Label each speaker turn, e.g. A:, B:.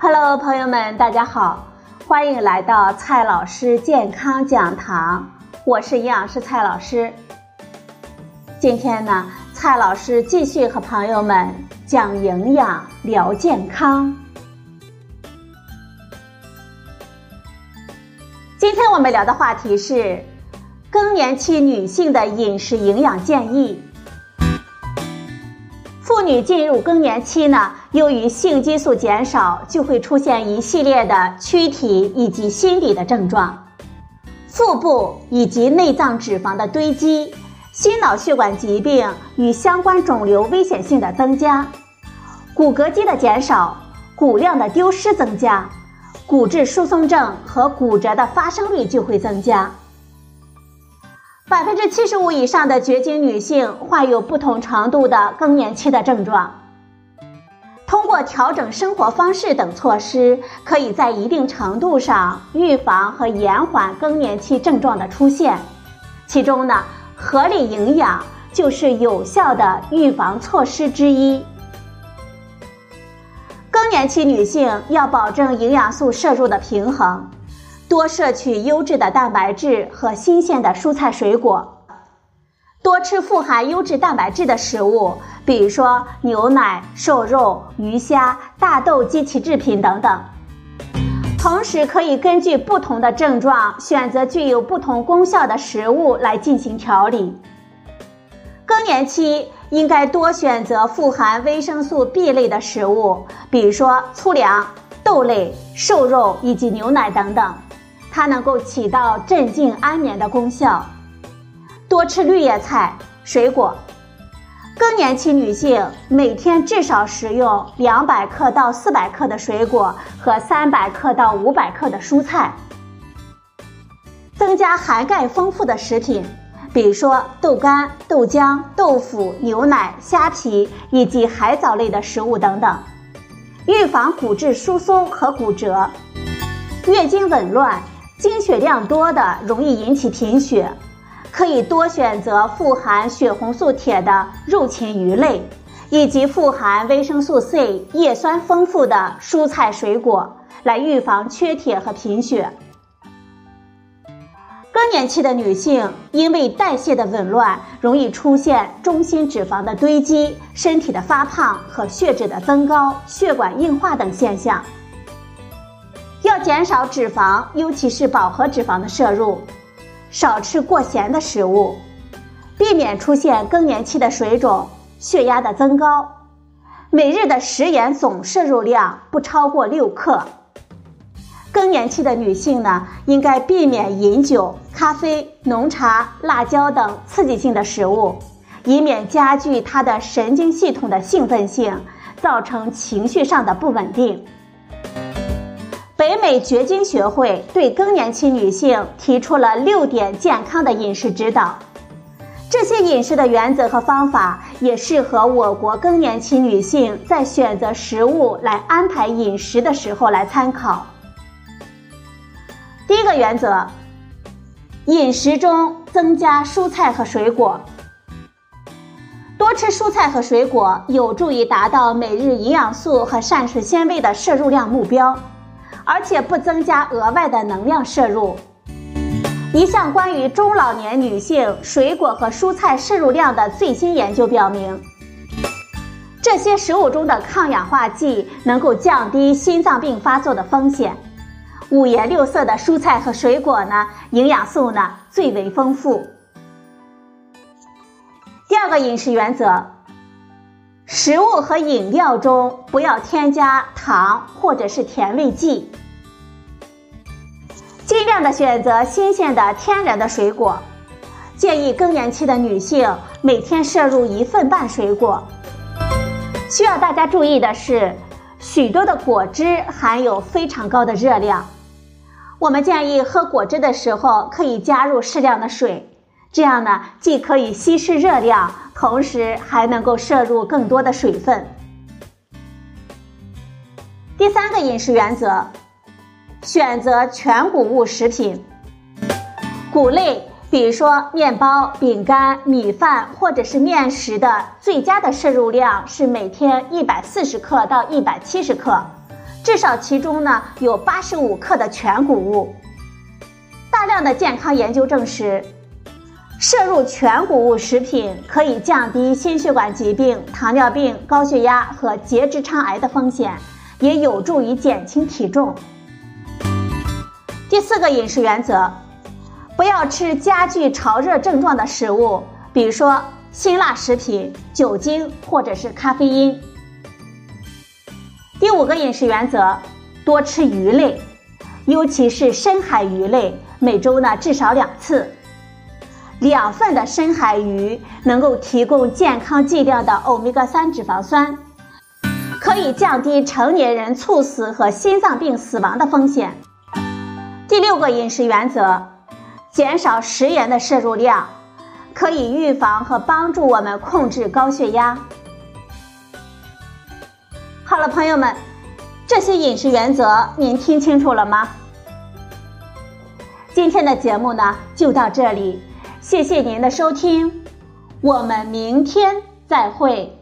A: Hello，朋友们，大家好，欢迎来到蔡老师健康讲堂，我是营养师蔡老师。今天呢，蔡老师继续和朋友们讲营养聊健康。今天我们聊的话题是更年期女性的饮食营养建议。妇女进入更年期呢，由于性激素减少，就会出现一系列的躯体以及心理的症状，腹部以及内脏脂肪的堆积，心脑血管疾病与相关肿瘤危险性的增加，骨骼肌的减少，骨量的丢失增加，骨质疏松症和骨折的发生率就会增加。百分之七十五以上的绝经女性患有不同程度的更年期的症状。通过调整生活方式等措施，可以在一定程度上预防和延缓更年期症状的出现。其中呢，合理营养就是有效的预防措施之一。更年期女性要保证营养素摄入的平衡。多摄取优质的蛋白质和新鲜的蔬菜水果，多吃富含优质蛋白质的食物，比如说牛奶、瘦肉、鱼虾、大豆及其制品等等。同时，可以根据不同的症状选择具有不同功效的食物来进行调理。更年期应该多选择富含维生素 B 类的食物，比如说粗粮、豆类、瘦肉以及牛奶等等。它能够起到镇静安眠的功效。多吃绿叶菜、水果。更年期女性每天至少食用两百克到四百克的水果和三百克到五百克的蔬菜。增加含钙丰富的食品，比如说豆干、豆浆、豆腐、牛奶、虾皮以及海藻类的食物等等。预防骨质疏松和骨折。月经紊乱。经血量多的容易引起贫血，可以多选择富含血红素铁的肉禽鱼类，以及富含维生素 C、叶酸丰富的蔬菜水果，来预防缺铁和贫血。更年期的女性因为代谢的紊乱，容易出现中心脂肪的堆积、身体的发胖和血脂的增高、血管硬化等现象。减少脂肪，尤其是饱和脂肪的摄入，少吃过咸的食物，避免出现更年期的水肿、血压的增高。每日的食盐总摄入量不超过六克。更年期的女性呢，应该避免饮酒、咖啡、浓茶、辣椒等刺激性的食物，以免加剧她的神经系统的兴奋性，造成情绪上的不稳定。北美绝经学会对更年期女性提出了六点健康的饮食指导，这些饮食的原则和方法也适合我国更年期女性在选择食物来安排饮食的时候来参考。第一个原则，饮食中增加蔬菜和水果，多吃蔬菜和水果有助于达到每日营养素和膳食纤维的摄入量目标。而且不增加额外的能量摄入。一项关于中老年女性水果和蔬菜摄入量的最新研究表明，这些食物中的抗氧化剂能够降低心脏病发作的风险。五颜六色的蔬菜和水果呢，营养素呢最为丰富。第二个饮食原则。食物和饮料中不要添加糖或者是甜味剂，尽量的选择新鲜的天然的水果。建议更年期的女性每天摄入一份半水果。需要大家注意的是，许多的果汁含有非常高的热量，我们建议喝果汁的时候可以加入适量的水。这样呢，既可以稀释热量，同时还能够摄入更多的水分。第三个饮食原则，选择全谷物食品，谷类，比如说面包、饼干、米饭或者是面食的最佳的摄入量是每天一百四十克到一百七十克，至少其中呢有八十五克的全谷物。大量的健康研究证实，摄入全谷物食品可以降低心血管疾病、糖尿病、高血压和结直肠癌的风险，也有助于减轻体重。第四个饮食原则，不要吃加剧潮热症状的食物，比如说辛辣食品、酒精或者是咖啡因。第五个饮食原则，多吃鱼类，尤其是深海鱼类。每周呢至少两次，两份的深海鱼能够提供健康剂量的欧米伽三脂肪酸，可以降低成年人猝死和心脏病死亡的风险。第六个饮食原则，减少食盐的摄入量，可以预防和帮助我们控制高血压。好了，朋友们，这些饮食原则您听清楚了吗？今天的节目呢就到这里，谢谢您的收听，我们明天再会。